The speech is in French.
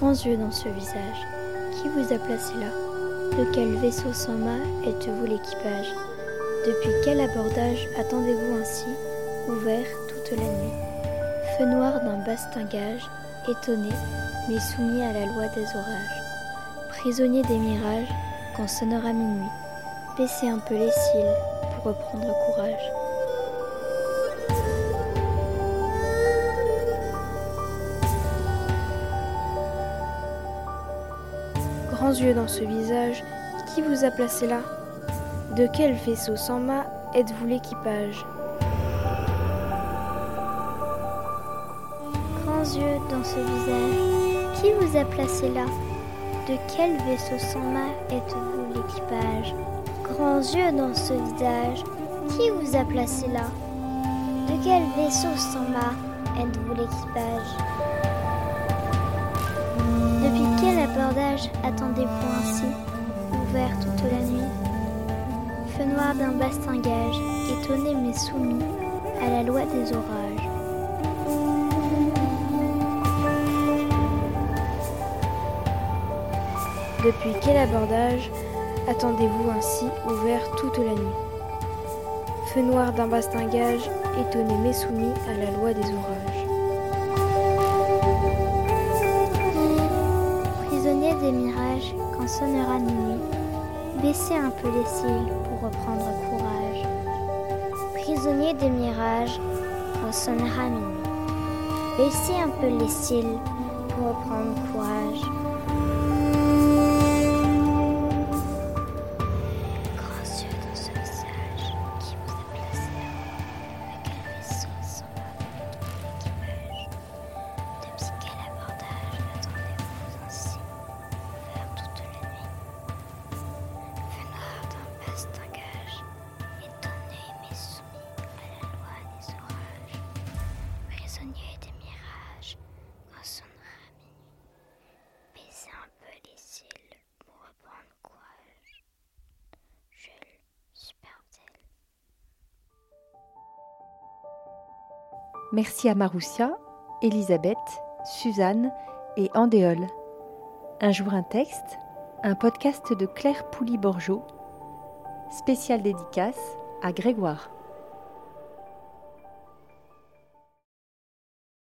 Grands yeux dans ce visage, qui vous a placé là? De quel vaisseau sans mât êtes-vous l'équipage? Depuis quel abordage attendez-vous ainsi, ouvert toute la nuit? Feu noir d'un bastingage, étonné, mais soumis à la loi des orages. Prisonnier des mirages, quand sonnera minuit, baissez un peu les cils pour reprendre courage. Grands yeux dans ce visage, qui vous a placé là? De quel vaisseau sans mât êtes-vous l'équipage? Grands yeux dans ce visage, qui vous a placé là? De quel vaisseau sans mât êtes-vous l'équipage? Grands yeux dans ce visage, qui vous a placé là? De quel vaisseau sans mât êtes-vous l'équipage? Depuis quel abordage attendez-vous ainsi, ouvert toute la nuit Feu noir d'un bastingage, étonné mais soumis à la loi des orages. Depuis quel abordage attendez-vous ainsi ouvert toute la nuit Feu noir d'un bastingage, étonné mais soumis à la loi des orages. Sonnera minuit, baissez un peu les cils pour reprendre courage. Prisonnier des mirages, sonnera minuit, baissez un peu les cils pour reprendre courage. Merci à Maroussia, Elisabeth, Suzanne et Andéole. Un jour un texte, un podcast de Claire Pouli-Borgeot, spécial dédicace à Grégoire.